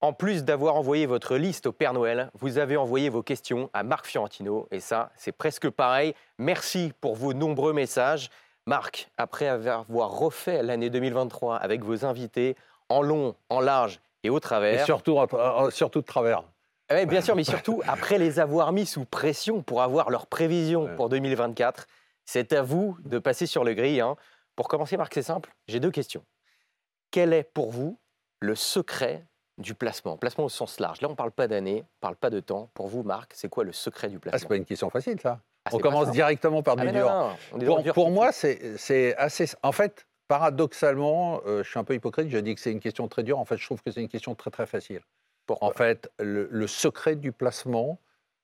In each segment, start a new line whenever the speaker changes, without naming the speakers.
En plus d'avoir envoyé votre liste au Père Noël, vous avez envoyé vos questions à Marc Fiorentino. Et ça, c'est presque pareil. Merci pour vos nombreux messages. Marc, après avoir refait l'année 2023 avec vos invités en long, en large et au travers.
Et surtout, surtout de travers.
Oui, bien sûr, mais surtout après les avoir mis sous pression pour avoir leurs prévisions pour 2024, c'est à vous de passer sur le gris. Hein. Pour commencer, Marc, c'est simple. J'ai deux questions. Quel est pour vous le secret du placement Placement au sens large. Là, on ne parle pas d'année, on ne parle pas de temps. Pour vous, Marc, c'est quoi le secret du ah, placement
Ce n'est pas une question facile, ça. Ah, on commence directement par du dur. pour, moi, c'est assez. En fait, paradoxalement, euh, je suis un peu hypocrite, je dis que c'est une question très dure. En fait, je trouve que c'est une question très, très facile. en fait, le secret du placement,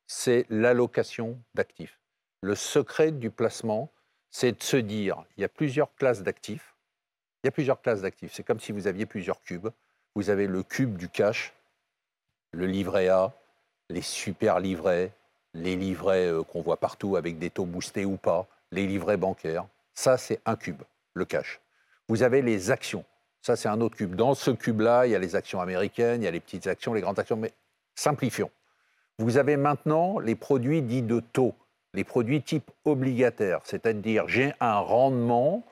c'est l'allocation d'actifs. Le secret du placement, c'est de se dire il y a plusieurs classes d'actifs. Il y a plusieurs classes d'actifs. C'est comme si vous aviez plusieurs cubes. Vous avez le cube du cash, le livret A, les super livrets, les livrets euh, qu'on voit partout avec des taux boostés ou pas, les livrets bancaires. Ça, c'est un cube, le cash. Vous avez les actions. Ça, c'est un autre cube. Dans ce cube-là, il y a les actions américaines, il y a les petites actions, les grandes actions, mais simplifions. Vous avez maintenant les produits dits de taux, les produits type obligataire, c'est-à-dire j'ai un rendement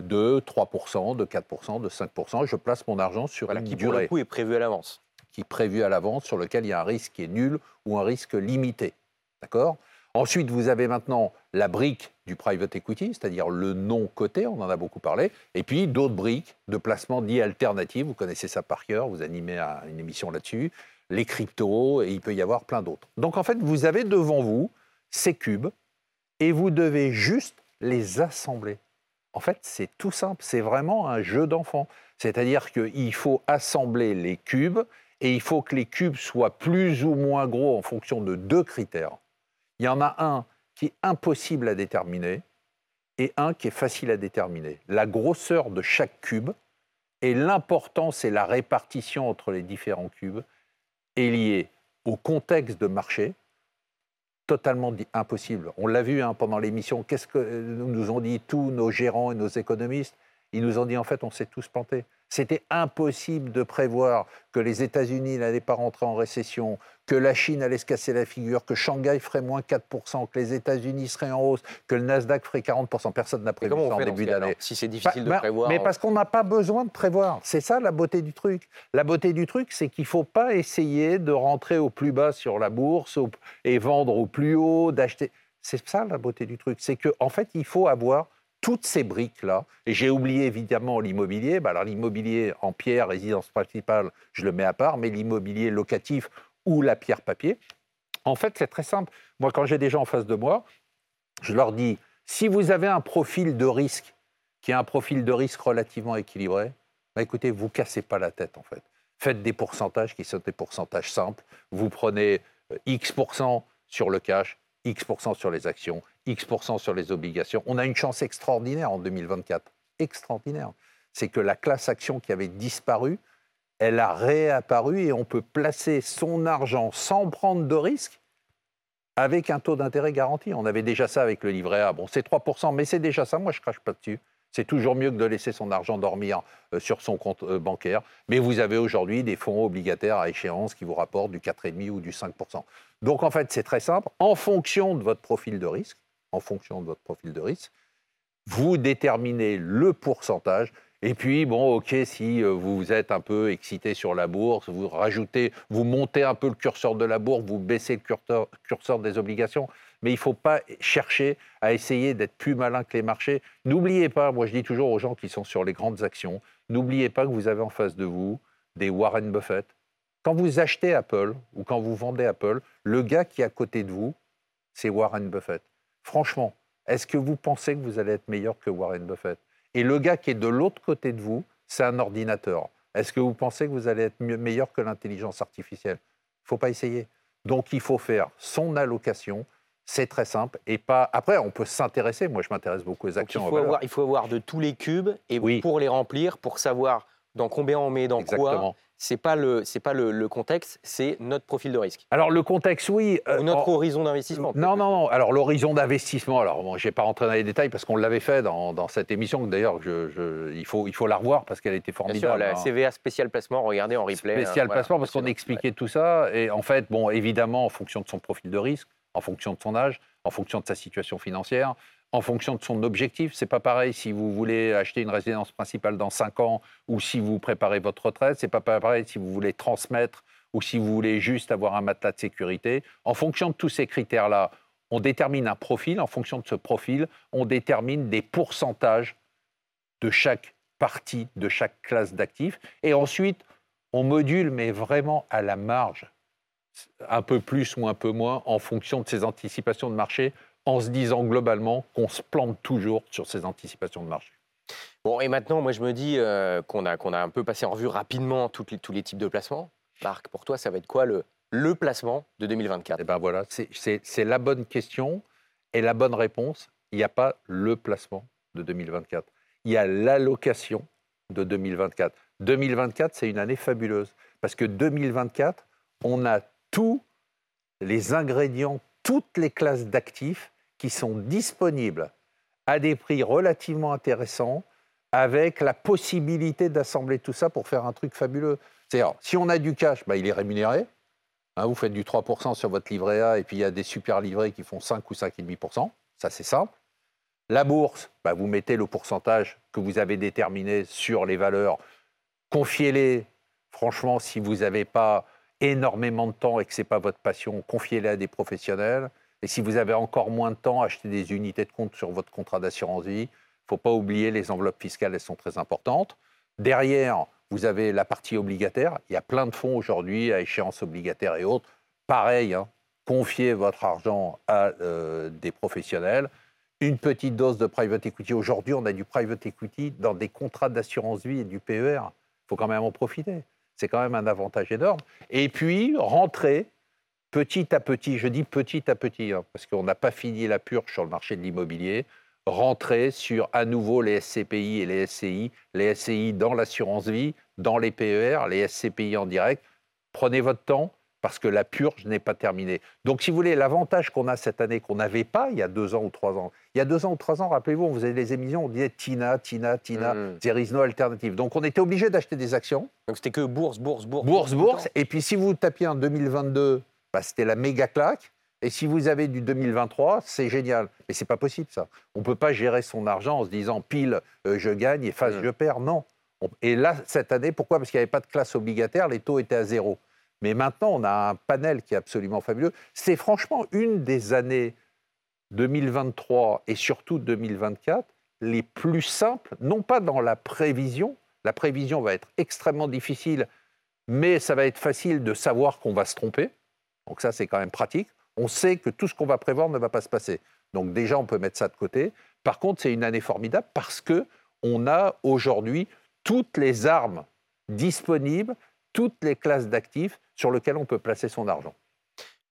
de 3%, de 4%, de 5%. Je place mon argent sur une
qui
durée.
Pour le coup est prévu à l'avance.
Qui est prévu à l'avance, sur lequel il y a un risque qui est nul ou un risque limité. D'accord? Ensuite, vous avez maintenant la brique du private equity, c'est-à-dire le non coté, on en a beaucoup parlé, et puis d'autres briques de placement dits alternatifs, vous connaissez ça par cœur, vous animez une émission là-dessus, les cryptos, et il peut y avoir plein d'autres. Donc en fait, vous avez devant vous ces cubes, et vous devez juste les assembler. En fait, c'est tout simple, c'est vraiment un jeu d'enfant. C'est-à-dire qu'il faut assembler les cubes et il faut que les cubes soient plus ou moins gros en fonction de deux critères. Il y en a un qui est impossible à déterminer et un qui est facile à déterminer. La grosseur de chaque cube et l'importance et la répartition entre les différents cubes est liée au contexte de marché, totalement impossible. On l'a vu hein, pendant l'émission. Qu'est-ce que nous ont dit tous nos gérants et nos économistes? Ils nous ont dit en fait, on s'est tous plantés. C'était impossible de prévoir que les États-Unis n'allaient pas rentrer en récession, que la Chine allait se casser la figure, que Shanghai ferait moins 4%, que les États-Unis seraient en hausse, que le Nasdaq ferait 40%. Personne n'a prévu ça en début d'année.
Si c'est difficile de prévoir.
Mais parce qu'on n'a pas besoin de prévoir. C'est ça la beauté du truc. La beauté du truc, c'est qu'il ne faut pas essayer de rentrer au plus bas sur la bourse et vendre au plus haut, d'acheter. C'est ça la beauté du truc. C'est qu'en en fait, il faut avoir toutes ces briques-là, et j'ai oublié évidemment l'immobilier, bah alors l'immobilier en pierre, résidence principale, je le mets à part, mais l'immobilier locatif ou la pierre papier, en fait c'est très simple. Moi quand j'ai des gens en face de moi, je leur dis, si vous avez un profil de risque qui est un profil de risque relativement équilibré, bah écoutez, vous cassez pas la tête en fait. Faites des pourcentages qui sont des pourcentages simples. Vous prenez euh, X% sur le cash, X% sur les actions, X% sur les obligations. On a une chance extraordinaire en 2024. Extraordinaire. C'est que la classe action qui avait disparu, elle a réapparu et on peut placer son argent sans prendre de risques avec un taux d'intérêt garanti. On avait déjà ça avec le livret A. Bon, c'est 3%, mais c'est déjà ça. Moi, je crache pas dessus. C'est toujours mieux que de laisser son argent dormir euh, sur son compte euh, bancaire. Mais vous avez aujourd'hui des fonds obligataires à échéance qui vous rapportent du 4,5 ou du 5%. Donc en fait, c'est très simple. En fonction de votre profil de risque, en fonction de votre profil de risque, vous déterminez le pourcentage. Et puis, bon, OK, si euh, vous êtes un peu excité sur la bourse, vous rajoutez, vous montez un peu le curseur de la bourse, vous baissez le curseur, curseur des obligations mais il ne faut pas chercher à essayer d'être plus malin que les marchés. N'oubliez pas, moi je dis toujours aux gens qui sont sur les grandes actions, n'oubliez pas que vous avez en face de vous des Warren Buffett. Quand vous achetez Apple ou quand vous vendez Apple, le gars qui est à côté de vous, c'est Warren Buffett. Franchement, est-ce que vous pensez que vous allez être meilleur que Warren Buffett? Et le gars qui est de l'autre côté de vous, c'est un ordinateur. Est-ce que vous pensez que vous allez être meilleur que l'intelligence artificielle? Il ne faut pas essayer. Donc il faut faire son allocation, c'est très simple. Et pas. Après, on peut s'intéresser. Moi, je m'intéresse beaucoup aux actions.
il, faut avoir, il faut avoir de tous les cubes et pour les remplir, pour savoir dans combien on met, dans quoi, c'est pas le c'est pas le, contexte, c'est notre profil de risque.
Alors le contexte, oui.
Ou notre horizon d'investissement.
Non, non, non. Alors l'horizon d'investissement. Alors bon, j'ai pas rentré dans les détails parce qu'on l'avait fait dans, dans, cette émission. D'ailleurs, je, il faut il faut la revoir parce qu'elle était formidable.
Bien sûr, la CVA spécial placement. Regardez en replay.
Spécial placement parce qu'on expliquait tout ça et en fait, bon, évidemment, en fonction de son profil de risque, en fonction de son âge, en fonction de sa situation financière, en fonction de son objectif. C'est pas pareil si vous voulez acheter une résidence principale dans 5 ans ou si vous préparez votre retraite. C'est pas pareil si vous voulez transmettre ou si vous voulez juste avoir un matelas de sécurité. En fonction de tous ces critères-là, on détermine un profil. En fonction de ce profil, on détermine des pourcentages de chaque partie, de chaque classe d'actifs. Et ensuite, on module, mais vraiment à la marge, un peu plus ou un peu moins, en fonction de ces anticipations de marché en se disant globalement qu'on se plante toujours sur ces anticipations de marché.
Bon, et maintenant, moi, je me dis euh, qu'on a, qu'on a un peu passé en revue rapidement tous les, tous les types de placements. Marc, pour toi, ça va être quoi le, le placement de 2024
Eh bien voilà, c'est la bonne question et la bonne réponse. Il n'y a pas le placement de 2024. Il y a l'allocation de 2024. 2024, c'est une année fabuleuse parce que 2024, on a tous les ingrédients, toutes les classes d'actifs qui sont disponibles à des prix relativement intéressants, avec la possibilité d'assembler tout ça pour faire un truc fabuleux. C'est-à-dire, si on a du cash, bah, il est rémunéré. Hein, vous faites du 3% sur votre livret A, et puis il y a des super livrets qui font 5 ou 5,5%. Ça, c'est simple. La bourse, bah, vous mettez le pourcentage que vous avez déterminé sur les valeurs. Confiez-les. Franchement, si vous n'avez pas énormément de temps et que ce n'est pas votre passion, confiez-les à des professionnels. Et si vous avez encore moins de temps, achetez des unités de compte sur votre contrat d'assurance vie. Il ne faut pas oublier les enveloppes fiscales, elles sont très importantes. Derrière, vous avez la partie obligataire. Il y a plein de fonds aujourd'hui à échéance obligataire et autres. Pareil, hein, confiez votre argent à euh, des professionnels. Une petite dose de private equity. Aujourd'hui, on a du private equity dans des contrats d'assurance vie et du PER. Il faut quand même en profiter. C'est quand même un avantage énorme. Et puis, rentrer petit à petit, je dis petit à petit, hein, parce qu'on n'a pas fini la purge sur le marché de l'immobilier, rentrer sur à nouveau les SCPI et les SCI, les SCI dans l'assurance vie, dans les PER, les SCPI en direct. Prenez votre temps parce que la purge n'est pas terminée. Donc, si vous voulez, l'avantage qu'on a cette année qu'on n'avait pas il y a deux ans ou trois ans. Il y a deux ans ou trois ans, rappelez-vous, on faisait les émissions, on disait Tina, Tina, Tina, mmh. there is no alternative. Donc, on était obligé d'acheter des actions.
Donc, c'était que bourse, bourse, bourse.
Bourse, bourse. Et puis, si vous tapiez en 2022 bah, c'était la méga claque. Et si vous avez du 2023, c'est génial. Mais c'est pas possible ça. On peut pas gérer son argent en se disant pile euh, je gagne et face je perds. Non. Et là cette année, pourquoi? Parce qu'il n'y avait pas de classe obligataire, les taux étaient à zéro. Mais maintenant, on a un panel qui est absolument fabuleux. C'est franchement une des années 2023 et surtout 2024 les plus simples, non pas dans la prévision. La prévision va être extrêmement difficile, mais ça va être facile de savoir qu'on va se tromper. Donc ça, c'est quand même pratique. On sait que tout ce qu'on va prévoir ne va pas se passer. Donc déjà, on peut mettre ça de côté. Par contre, c'est une année formidable parce que on a aujourd'hui toutes les armes disponibles, toutes les classes d'actifs sur lesquelles on peut placer son argent.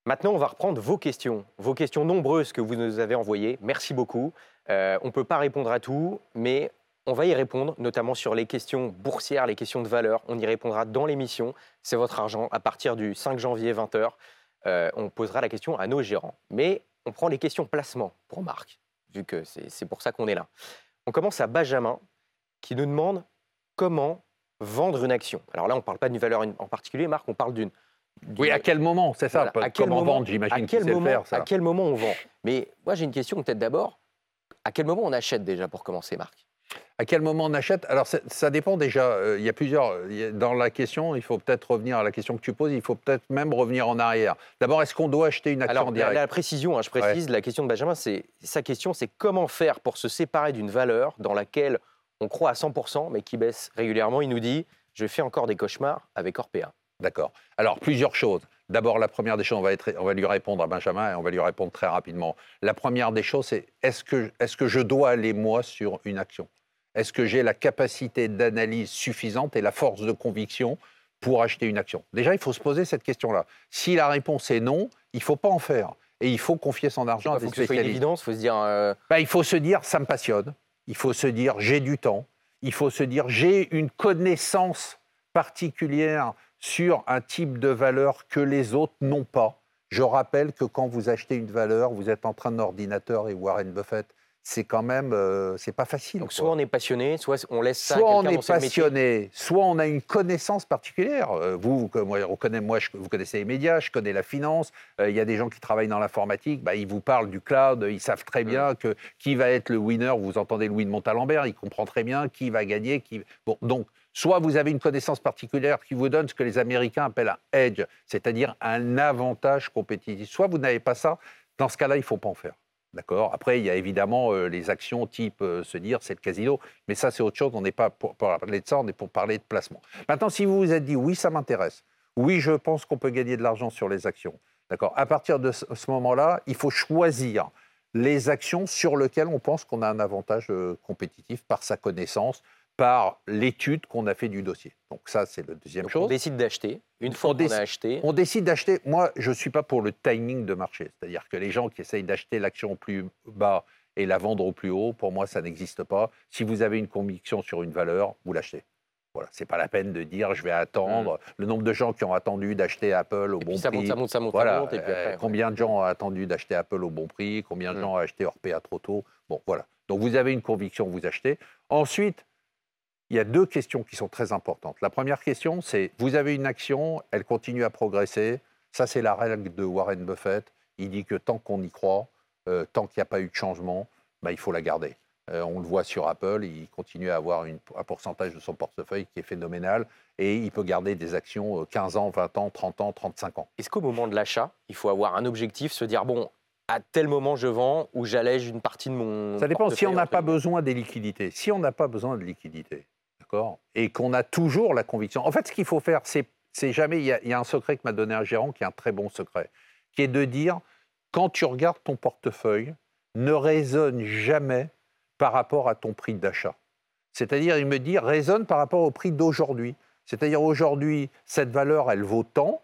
Maintenant, on va reprendre vos questions, vos questions nombreuses que vous nous avez envoyées. Merci beaucoup. Euh, on ne peut pas répondre à tout, mais on va y répondre, notamment sur les questions boursières, les questions de valeur. On y répondra dans l'émission. C'est votre argent à partir du 5 janvier 20h. Euh, on posera la question à nos gérants. Mais on prend les questions placement pour Marc, vu que c'est pour ça qu'on est là. On commence à Benjamin, qui nous demande comment vendre une action. Alors là, on ne parle pas d'une valeur en particulier, Marc, on parle d'une...
Oui, à quel moment, c'est ça
à quel moment, vendre, j'imagine À quel moment on vend Mais moi, j'ai une question peut-être d'abord. À quel moment on achète déjà pour commencer, Marc?
À quel moment on achète? Alors, ça, dépend déjà. Euh, il y a plusieurs. dans la question, il faut peut-être revenir à la question que tu poses. Il faut peut-être même revenir en arrière. D'abord, est-ce qu'on doit acheter une action
Alors,
en direct
la, précision, hein, je précise, la question de Benjamin, c'est sa question, c'est comment faire pour se séparer d'une valeur dans laquelle on croit à 100%, mais qui baisse régulièrement. Il nous dit je fais encore des cauchemars avec Orpea.
D'accord. Alors, plusieurs choses. D'abord, la première des choses, on va, être, on va, lui répondre à Benjamin et on va lui répondre très rapidement. La première des choses, c'est est-ce que, est que je dois aller, moi, sur une action? Est-ce que j'ai la capacité d'analyse suffisante et la force de conviction pour acheter une action? Déjà, il faut se poser cette question-là. Si la réponse est non, il ne faut pas en faire. Et il faut confier son argent à des spécialistes.
Il faut se dire. Euh,
bah, il faut se dire, ça me passionne. Il faut se dire, j'ai du temps. Il faut se dire, j'ai une connaissance particulière sur un type de valeur que les autres n'ont pas. Je rappelle que quand vous achetez une valeur, vous êtes en train d'ordinateur et Warren Buffett c'est quand même, euh, c'est pas facile.
Donc soit on est passionné, soit on laisse ça.
Soit on est passionné, soit on a une connaissance particulière. Euh, vous, moi, on connaît, moi, vous connaissez les médias, je connais la finance. Euh, il y a des gens qui travaillent dans l'informatique, bah, ils vous parlent du cloud, ils savent très bien mm. que qui va être le winner. Vous entendez Louis de Montalembert, il comprend très bien qui va gagner. Qui... Bon, donc soit vous avez une connaissance particulière qui vous donne ce que les Américains appellent un edge, c'est-à-dire un avantage compétitif. Soit vous n'avez pas ça. Dans ce cas-là, il ne faut pas en faire. D'accord. Après, il y a évidemment euh, les actions type euh, se dire c'est le casino, mais ça c'est autre chose, on n'est pas pour, parler de ça, on est pour parler de placement. Maintenant, si vous vous êtes dit oui, ça m'intéresse, oui, je pense qu'on peut gagner de l'argent sur les actions, d'accord. À partir de ce, moment-là, il faut choisir les actions sur lesquelles on pense qu'on a un avantage euh, compétitif par sa connaissance, par l'étude qu'on a fait du dossier. Donc ça, c'est la deuxième chose. On
décide d'acheter. Une fois qu'on a acheté.
On décide d'acheter. Moi, je ne suis pas pour le timing de marché. C'est-à-dire que les gens qui essayent d'acheter l'action au plus bas et la vendre au plus haut, pour moi, ça n'existe pas. Si vous avez une conviction sur une valeur, vous l'achetez. Voilà, c'est pas la peine de dire je vais attendre. Mmh. Le nombre de gens qui ont attendu d'acheter Apple au bon
ça
prix.
Monte, ça monte, ça monte,
voilà.
monte et puis
après, combien de gens ont attendu d'acheter Apple au bon prix? Combien de mmh. gens ont acheté Orpea trop tôt? Bon, voilà. Donc vous avez une conviction, vous achetez. Ensuite, il y a deux questions qui sont très importantes. La première question, c'est vous avez une action, elle continue à progresser. Ça, c'est la règle de Warren Buffett. Il dit que tant qu'on y croit, euh, tant qu'il n'y a pas eu de changement, bah, il faut la garder. Euh, on le voit sur Apple, il continue à avoir un pourcentage de son portefeuille qui est phénoménal et il peut garder des actions 15 euh, ans, 20 ans, 30 ans, 35 ans.
Est-ce qu'au moment de l'achat, il faut avoir un objectif, se dire, bon, à tel moment je vends ou j'allège une partie de mon...
Ça dépend si on n'a pas besoin des liquidités. Si on n'a pas besoin de liquidités, et qu'on a toujours la conviction. En fait, ce qu'il faut faire, c'est, jamais. Il y, a, un secret que m'a donné un gérant qui est un très bon secret, qui est de dire quand tu regardes ton portefeuille, ne raisonne jamais par rapport à ton prix d'achat. C'est-à-dire, il me dit raisonne par rapport au prix d'aujourd'hui. C'est-à-dire, aujourd'hui, cette valeur, elle vaut tant.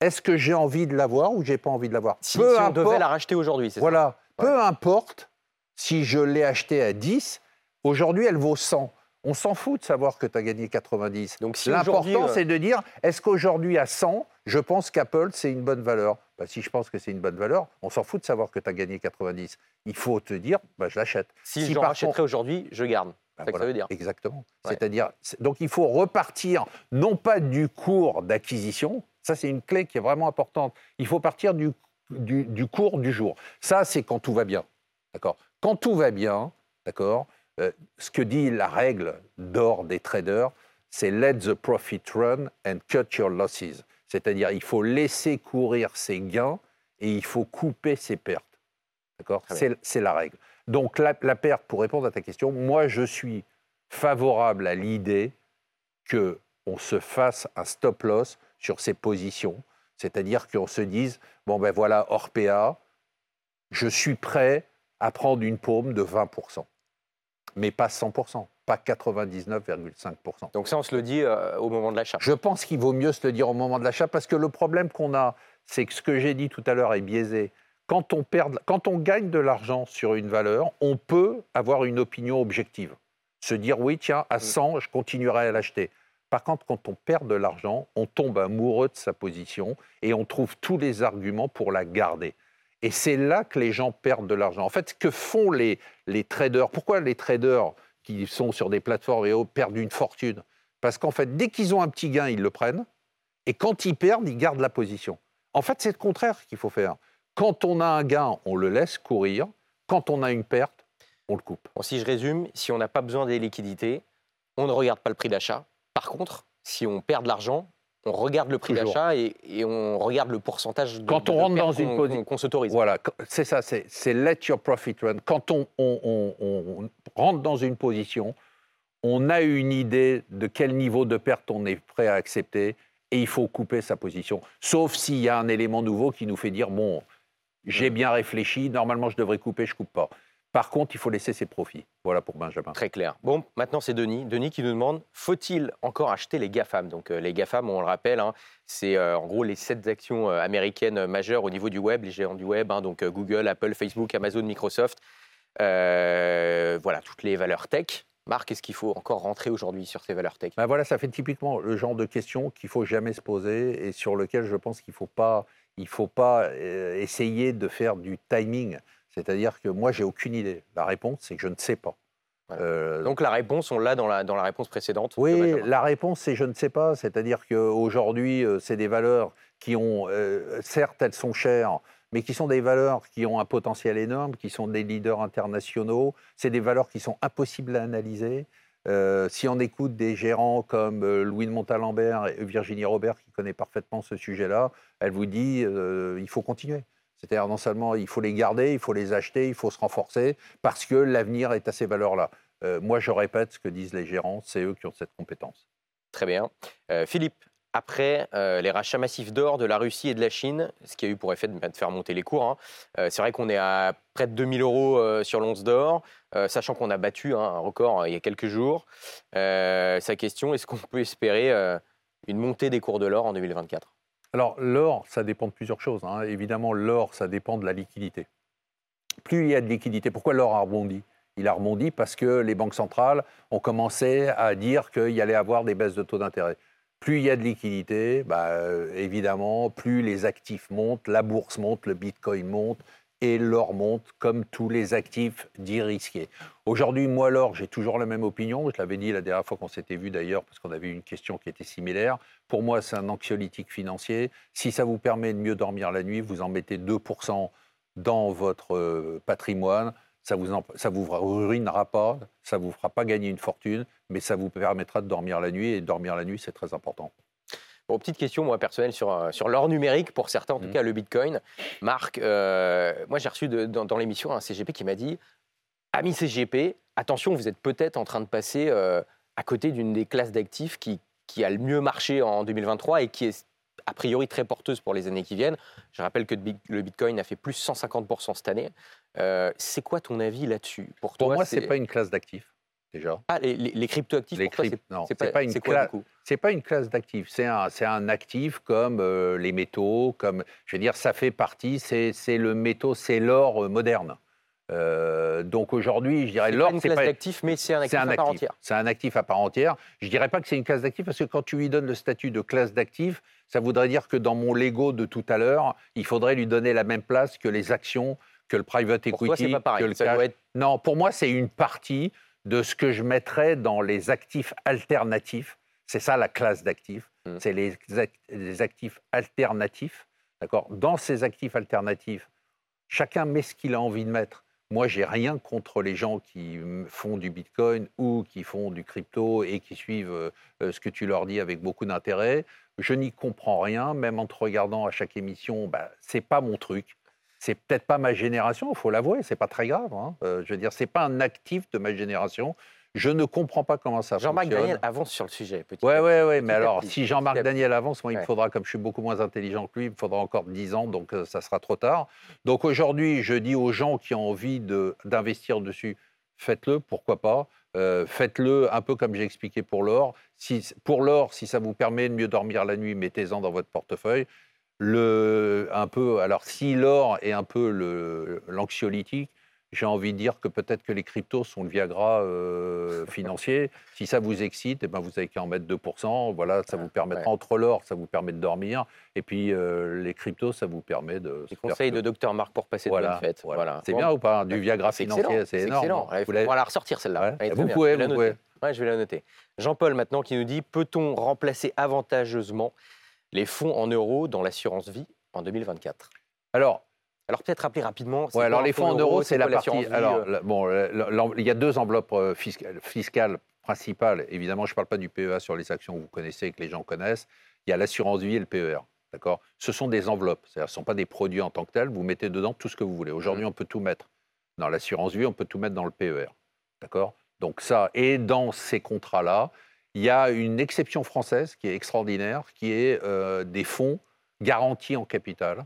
Est-ce que j'ai envie de l'avoir ou j'ai pas envie de l'avoir
Si, peu on devait la racheter aujourd'hui, c'est
voilà, Peu importe si je l'ai acheté à 10, aujourd'hui, elle vaut 100. On s'en fout de savoir que tu as gagné 90. Donc si L'important, euh, c'est de dire, est-ce qu'aujourd'hui, à 100, je pense qu'Apple, c'est une bonne valeur? Bah, Si je pense que c'est une bonne valeur, on s'en fout de savoir que tu as gagné 90. Il faut te dire, bah, je l'achète.
Si, je rachèterais aujourd'hui, je garde.
Bah, c'est ça veut dire. Exactement. C'est-à-dire, donc il faut repartir, non pas du cours d'acquisition, ça c'est une clé qui est vraiment importante, il faut partir du, du, du cours du jour. Ça, c'est quand tout va bien. D'accord? Quand tout va bien, d'accord euh, ce que dit la règle d'or des traders, c'est let the profit run and cut your losses. C'est-à-dire, il faut laisser courir ses gains et il faut couper ses pertes. D'accord? C'est la règle. Donc, la, perte, pour répondre à ta question, moi, je suis favorable à l'idée qu'on se fasse un stop loss sur ses positions. C'est-à-dire qu'on se dise, bon ben voilà, Orpea, je suis prêt à prendre une paume de 20% mais pas 100%, pas 99,5%.
Donc ça, on se le dit euh, au moment de l'achat
Je pense qu'il vaut mieux se le dire au moment de l'achat parce que le problème qu'on a, c'est que ce que j'ai dit tout à l'heure est biaisé. Quand on, perd, quand on gagne de l'argent sur une valeur, on peut avoir une opinion objective. Se dire, oui, tiens, à 100, mm. je continuerai à l'acheter. Par contre, quand on perd de l'argent, on tombe amoureux de sa position et on trouve tous les arguments pour la garder. Et c'est là que les gens perdent de l'argent. En fait, que font les, les traders, pourquoi les traders qui sont sur des plateformes et autres perdent une fortune? Parce qu'en fait, dès qu'ils ont un petit gain, ils le prennent. Et quand ils perdent, ils gardent la position. En fait, c'est le contraire qu'il faut faire. Quand on a un gain, on le laisse courir. Quand on a une perte, on le coupe.
si je résume, si on n'a pas besoin des liquidités, on ne regarde pas le prix d'achat. Par contre, si on perd de l'argent, on regarde le prix d'achat et, on regarde le pourcentage
de, Quand on rentre dans une position
qu'on s'autorise.
Voilà, c'est ça, c'est let your profit run. Quand on, rentre dans une position, on a une idée de quel niveau de perte on est prêt à accepter et il faut couper sa position. Sauf s'il y a un élément nouveau qui nous fait dire bon, j'ai bien réfléchi, normalement je devrais couper, je coupe pas. Par contre, il faut laisser ses profits. Voilà pour Benjamin.
Très clair. Bon, maintenant c'est Denis. Denis qui nous demande faut-il encore acheter les GAFAM? Donc euh, les GAFAM, on le rappelle, hein, c'est euh, en gros les sept actions euh, américaines majeures au niveau du web, les géants du web, hein, donc Google, Apple, Facebook, Amazon, Microsoft. voilà, toutes les valeurs tech. Marc, est-ce qu'il faut encore rentrer aujourd'hui sur ces valeurs tech?
Ben Voilà, ça fait typiquement le genre de questions qu'il faut jamais se poser et sur lequel je pense qu'il ne faut pas, il faut pas essayer de faire du timing. C'est-à-dire que moi, j'ai aucune idée. La réponse, c'est que je ne sais pas.
Euh, Donc la réponse, on l'a dans la, dans la réponse précédente
Oui, la réponse, c'est je ne sais pas. C'est-à-dire qu'aujourd'hui, euh, c'est des valeurs qui ont, certes, elles sont chères, mais qui sont des valeurs qui ont un potentiel énorme, qui sont des leaders internationaux. C'est des valeurs qui sont impossibles à analyser. Euh, si on écoute des gérants comme euh, Louis de Montalembert et Virginie Robert, qui connaît parfaitement ce sujet-là, elle vous dit euh, il faut continuer. C'est-à-dire non seulement il faut les garder, il faut les acheter, il faut se renforcer, parce que l'avenir est à ces valeurs-là. moi, je répète ce que disent les gérants, c'est eux qui ont cette compétence.
Très bien. Philippe, après euh, les rachats massifs d'or de la Russie et de la Chine, ce qui a eu pour effet de, faire monter les cours. Hein. Euh, c'est vrai qu'on est à près de 2000 euros euh, sur l'once d'or, sachant qu'on a battu hein, un record il y a quelques jours. sa question, est-ce qu'on peut espérer une montée des cours de l'or en 2024
Alors l'or, ça dépend de plusieurs choses. Hein. Évidemment, l'or, ça dépend de la liquidité. Plus il y a de liquidité, pourquoi l'or a rebondi? Il a rebondi parce que les banques centrales ont commencé à dire qu'il y allait avoir des baisses de taux d'intérêt. Plus il y a de liquidité, bah, euh, évidemment, plus les actifs montent, la bourse monte, le bitcoin monte et l'or monte, comme tous les actifs dits risqués. Aujourd'hui, moi, l'or, j'ai toujours la même opinion. Je l'avais dit la dernière fois qu'on s'était vu d'ailleurs, parce qu'on avait eu une question qui était similaire. Pour moi, c'est un anxiolytique financier. Si ça vous permet de mieux dormir la nuit, vous en mettez 2% dans votre euh, patrimoine ça vous, vous ruinera pas, ça vous fera pas gagner une fortune, mais ça vous permettra de dormir la nuit, et dormir la nuit, c'est très important.
Bon, petite question, moi, personnelle, sur, euh, sur l'or numérique, pour certains, en tout mmh. cas le Bitcoin. Marc, euh, moi, j'ai reçu dans, l'émission un CGP qui m'a dit Ami CGP, attention, vous êtes peut-être en train de passer euh, à côté d'une des classes d'actifs qui, qui a le mieux marché en 2023 et qui est a priori très porteuse pour les années qui viennent. Je rappelle que le Bitcoin a fait plus 150% cette année. Euh, c'est quoi ton avis là-dessus?
Pour, pour moi, ce n'est pas une classe d'actifs. Déjà.
Ah, les, les, cryptoactifs,
les c'est pas, pas, une C'est pas une classe d'actifs. C'est un, un, actif comme euh, les métaux, comme, je veux dire, ça fait partie, c'est le métaux, c'est l'or euh, moderne. donc aujourd'hui, je dirais l'or,
c'est pas une classe d'actifs, mais c'est un actif à part entière.
C'est un actif à part entière. Je dirais pas que c'est une classe d'actifs parce que quand tu lui donnes le statut de classe d'actifs, ça voudrait dire que dans mon Lego de tout à l'heure, il faudrait lui donner la même place que les actions que le private equity,
pas pareil.
que le Non, pour moi, c'est une partie de ce que je mettrais dans les actifs alternatifs. C'est ça la classe d'actifs. Hmm. C'est les, les, actifs alternatifs. D'accord? Dans ces actifs alternatifs, chacun met ce qu'il a envie de mettre. Moi, j'ai rien contre les gens qui font du Bitcoin ou qui font du crypto et qui suivent euh, ce que tu leur dis avec beaucoup d'intérêt. Je n'y comprends rien, même en te regardant à chaque émission, bah, c'est pas mon truc. C'est peut-être pas ma génération, il faut l'avouer, c'est pas très grave. Hein. Euh, je veux dire, c'est pas un actif de ma génération. Je ne comprends pas comment ça
Jean
fonctionne.
Jean-Marc Daniel avance sur le sujet.
Oui, oui, oui. Mais alors, si Jean-Marc Daniel avance, moi, il me faudra, comme je suis beaucoup moins intelligent que lui, il me faudra encore 10 ans, donc euh, ça sera trop tard. Donc aujourd'hui, je dis aux gens qui ont envie d'investir dessus, faites-le, pourquoi pas. Euh, faites-le un peu comme j'ai expliqué pour l'or. Si, pour l'or, si ça vous permet de mieux dormir la nuit, mettez-en dans votre portefeuille le, un peu, alors si l'or est un peu l'anxiolytique, j'ai envie de dire que peut-être que les cryptos sont le Viagra euh, financier. Si ça vous excite, eh ben vous avez qu'à en mettre 2%. Voilà, ça vous permettra, entre l'or, ça vous permet de dormir. Et puis euh, les cryptos, ça vous permet de.
Les conseils de Docteur Marc pour passer
voilà,
de bonnes fêtes.
Voilà. C'est bien ou pas Du Viagra financier, c'est énorme.
Excellent. Vous on va la ressortir celle-là.
Vous pouvez, vous pouvez.
Ouais, je vais la noter. Jean-Paul maintenant qui nous dit peut-on remplacer avantageusement les fonds en euros dans l'assurance vie en 2024
Alors,
alors peut-être rappeler rapidement.
Ouais, alors les fonds en euros, c'est la partie. Alors euh bon, il y a deux enveloppes euh, fiscales, principales. Évidemment, je ne parle pas du PEA sur les actions que vous connaissez, que les gens connaissent. Il y a l'assurance vie et le PER. D'accord? Ce sont des enveloppes. Ce ne sont pas des produits en tant que tels. Vous mettez dedans tout ce que vous voulez. Aujourd'hui, mmh. on peut tout mettre. Dans l'assurance vie, on peut tout mettre dans le PER. D'accord? Donc ça, et dans ces contrats-là, il y a une exception française qui est extraordinaire, qui est euh, des fonds garantis en capital.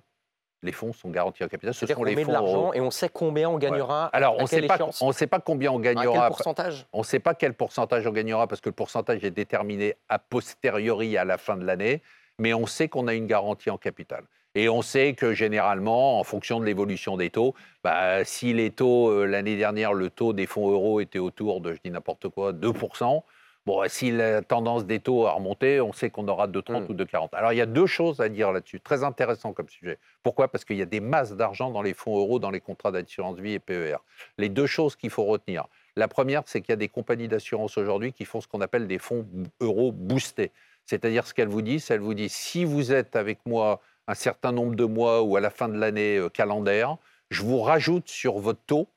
Les fonds sont garantis en capital.
Ce sont les fonds. de l'argent et on sait combien on gagnera.
Alors, on ne sait, pas, on sait pas combien on gagnera.
quel pourcentage?
On ne sait pas quel pourcentage on gagnera parce que le pourcentage est déterminé a posteriori à la fin de l'année, mais on sait qu'on a une garantie en capital. Et on sait que généralement, en fonction de l'évolution des taux, bah, si les taux, euh, l'année dernière, le taux des fonds euros était autour de, je dis n'importe quoi, 2%, bon, si la tendance des taux a remonté, on sait qu'on aura 2,30 mmh. ou 2,40. Alors il y a deux choses à dire là-dessus, très intéressant comme sujet. Pourquoi? Parce qu'il y a des masses d'argent dans les fonds euros, dans les contrats d'assurance vie et PER. Les deux choses qu'il faut retenir. La première, c'est qu'il y a des compagnies d'assurance aujourd'hui qui font ce qu'on appelle des fonds euros boostés. C'est-à-dire ce qu'elles vous disent, elles vous disent si vous êtes avec moi un certain nombre de mois ou à la fin de l'année euh, calendaire, je vous rajoute sur votre taux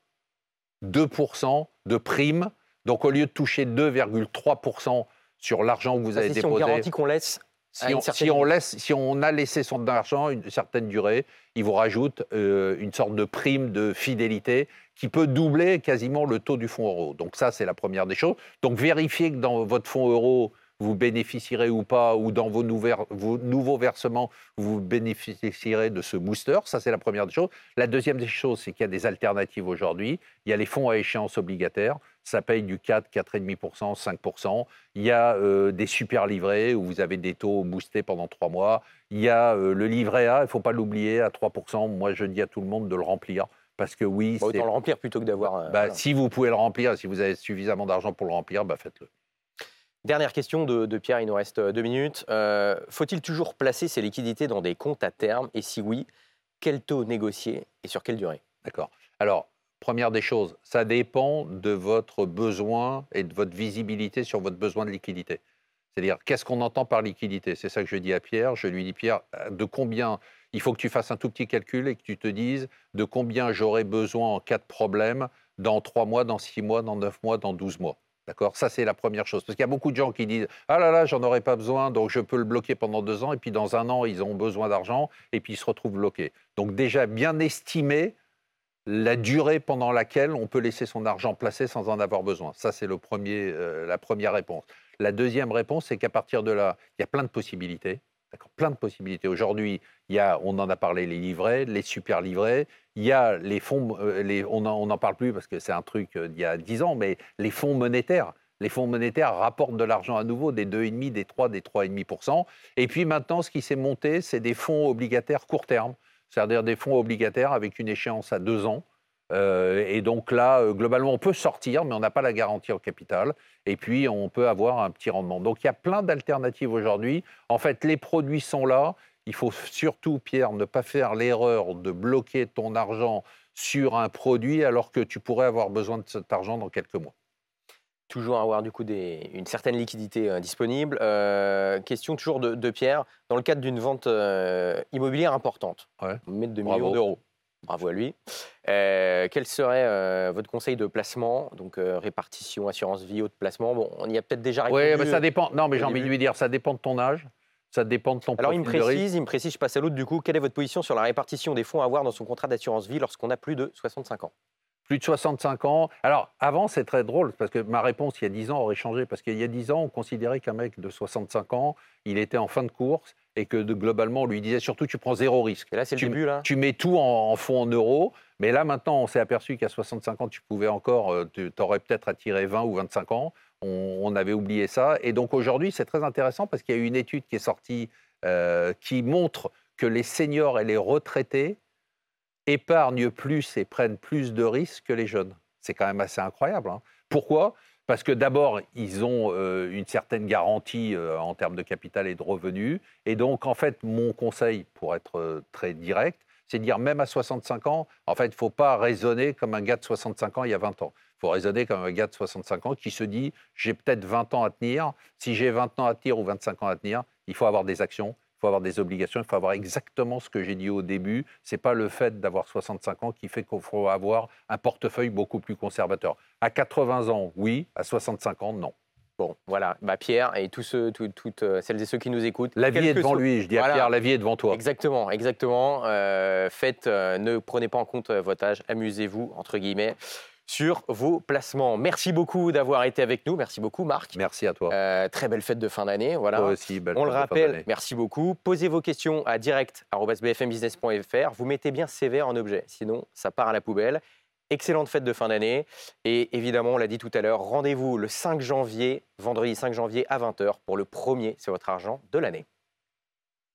2% de prime. Donc au lieu de toucher 2,3% sur l'argent que vous avez déposé.
Si on garantit qu'on laisse
si on, laisse, si on, a laissé son argent une certaine durée, il vous rajoute euh, une sorte de prime de fidélité qui peut doubler quasiment le taux du fonds euro. Donc ça, c'est la première des choses. Donc vérifiez que dans votre fonds euro, vous bénéficierez ou pas, ou dans vos, nouveaux versements, vous bénéficierez de ce booster. Ça, c'est la première des choses. La deuxième des choses, c'est qu'il y a des alternatives aujourd'hui. Il y a les fonds à échéance obligataire. Ça paye du 4, 4,5%, 5%. Il y a euh, des super livrets où vous avez des taux boostés pendant trois mois. Il y a euh, le livret A, il ne faut pas l'oublier, à 3%. Moi, je dis à tout le monde de le remplir. Parce que oui,
bah, autant le remplir plutôt que d'avoir. Euh,
bah, si vous pouvez le remplir, si vous avez suffisamment d'argent pour le remplir, bah, faites-le.
Dernière question de, Pierre, il nous reste euh, deux minutes. Euh, faut-il toujours placer ses liquidités dans des comptes à terme? Et si oui, quel taux négocier et sur quelle durée?
D'accord. Alors, première des choses, ça dépend de votre besoin et de votre visibilité sur votre besoin de liquidité. C'est-à-dire, qu'est-ce qu'on entend par liquidité? C'est ça que je dis à Pierre. Je lui dis, Pierre, euh, de combien il faut que tu fasses un tout petit calcul et que tu te dises de combien j'aurai besoin en cas de problème dans trois mois, dans six mois, dans neuf mois, dans douze mois? D'accord? Ça, c'est la première chose. Parce qu'il y a beaucoup de gens qui disent Ah là là, j'en aurais pas besoin, donc je peux le bloquer pendant deux ans, et puis dans un an, ils ont besoin d'argent, et puis ils se retrouvent bloqués. Donc, déjà, bien estimer la durée pendant laquelle on peut laisser son argent placé sans en avoir besoin. Ça, c'est euh, la première réponse. La deuxième réponse, c'est qu'à partir de là, il y a plein de possibilités. Plein de possibilités. Aujourd'hui, il y a, on en a parlé, les livrets, les super livrets. Il y a les fonds, euh, on n'en parle plus parce que c'est un truc euh, d'il y a 10 ans, mais les fonds monétaires. Les fonds monétaires rapportent de l'argent à nouveau, des 2,5, des 3, des 3,5%. Et puis maintenant, ce qui s'est monté, c'est des fonds obligataires court terme, c'est-à-dire des fonds obligataires avec une échéance à deux ans. Euh, et donc là, globalement, on peut sortir, mais on n'a pas la garantie au capital. Et puis, on peut avoir un petit rendement. Donc, il y a plein d'alternatives aujourd'hui. En fait, les produits sont là. Il faut surtout, Pierre, ne pas faire l'erreur de bloquer ton argent sur un produit alors que tu pourrais avoir besoin de cet argent dans quelques mois.
Toujours avoir du coup une certaine liquidité euh, disponible. Euh, question toujours de, Pierre. Dans le cadre d'une vente euh, immobilière importante,
ouais.
mettre 2 millions d'euros. Bravo à lui. quel serait votre conseil de placement? Donc répartition, assurance vie, autre placement. Bon, on y a peut-être déjà répondu.
Oui, mais ça dépend. Non, mais j'ai envie de lui dire, ça dépend de ton âge. Ça dépend de ton
Alors il me précise, il me précise, je passe à l'autre du coup, quelle est votre position sur la répartition des fonds à avoir dans son contrat d'assurance vie lorsqu'on a plus de 65 ans?
Plus de 65 ans. Alors, avant, c'est très drôle, parce que ma réponse, il y a 10 ans, aurait changé. Parce qu'il y a 10 ans, on considérait qu'un mec de 65 ans, il était en fin de course et que globalement, on lui disait surtout, tu prends zéro risque.
Et là, c'est le début, là
Tu mets tout en, fonds en euros. Mais là, maintenant, on s'est aperçu qu'à 65 ans, tu pouvais encore, euh, tu aurais peut-être attiré 20 ou 25 ans. On, on avait oublié ça. Et donc, aujourd'hui, c'est très intéressant parce qu'il y a eu une étude qui est sortie euh, qui montre que les seniors et les retraités épargnent plus et prennent plus de risques que les jeunes. C'est quand même assez incroyable. Hein. Pourquoi? Parce que d'abord, ils ont euh, une certaine garantie euh, en termes de capital et de revenus. Et donc, en fait, mon conseil, pour être très direct, c'est de dire même à 65 ans, en fait, il ne faut pas raisonner comme un gars de 65 ans il y a 20 ans. Il faut raisonner comme un gars de 65 ans qui se dit, j'ai peut-être 20 ans à tenir. Si j'ai 20 ans à tenir ou 25 ans à tenir, il faut avoir des actions, faut avoir des obligations, il faut avoir exactement ce que j'ai dit au début. Ce n'est pas le fait d'avoir 65 ans qui fait qu'il faut avoir un portefeuille beaucoup plus conservateur. À 80 ans, oui. À 65 ans, non.
Bon, voilà, bah, Pierre et tous ceux, toutes euh, celles et ceux qui nous écoutent.
La vie est devant lui, je dis à Pierre, la vie est devant toi.
Exactement, exactement. Euh, faites, euh, ne prenez pas en compte votre âge, amusez-vous, entre guillemets sur vos placements. Merci beaucoup d'avoir été avec nous. Merci beaucoup, Marc.
Merci à toi. Euh,
très belle fête de fin d'année. Voilà.
Toi aussi, belle
On le rappelle, merci beaucoup. Posez vos questions à direct.bfmbusiness.fr. Vous mettez bien sévère en objet, sinon ça part à la poubelle. Excellente fête de fin d'année. Et évidemment, on l'a dit tout à l'heure, rendez-vous le 5 janvier, vendredi 5 janvier à 20h pour le premier, c'est votre argent de l'année.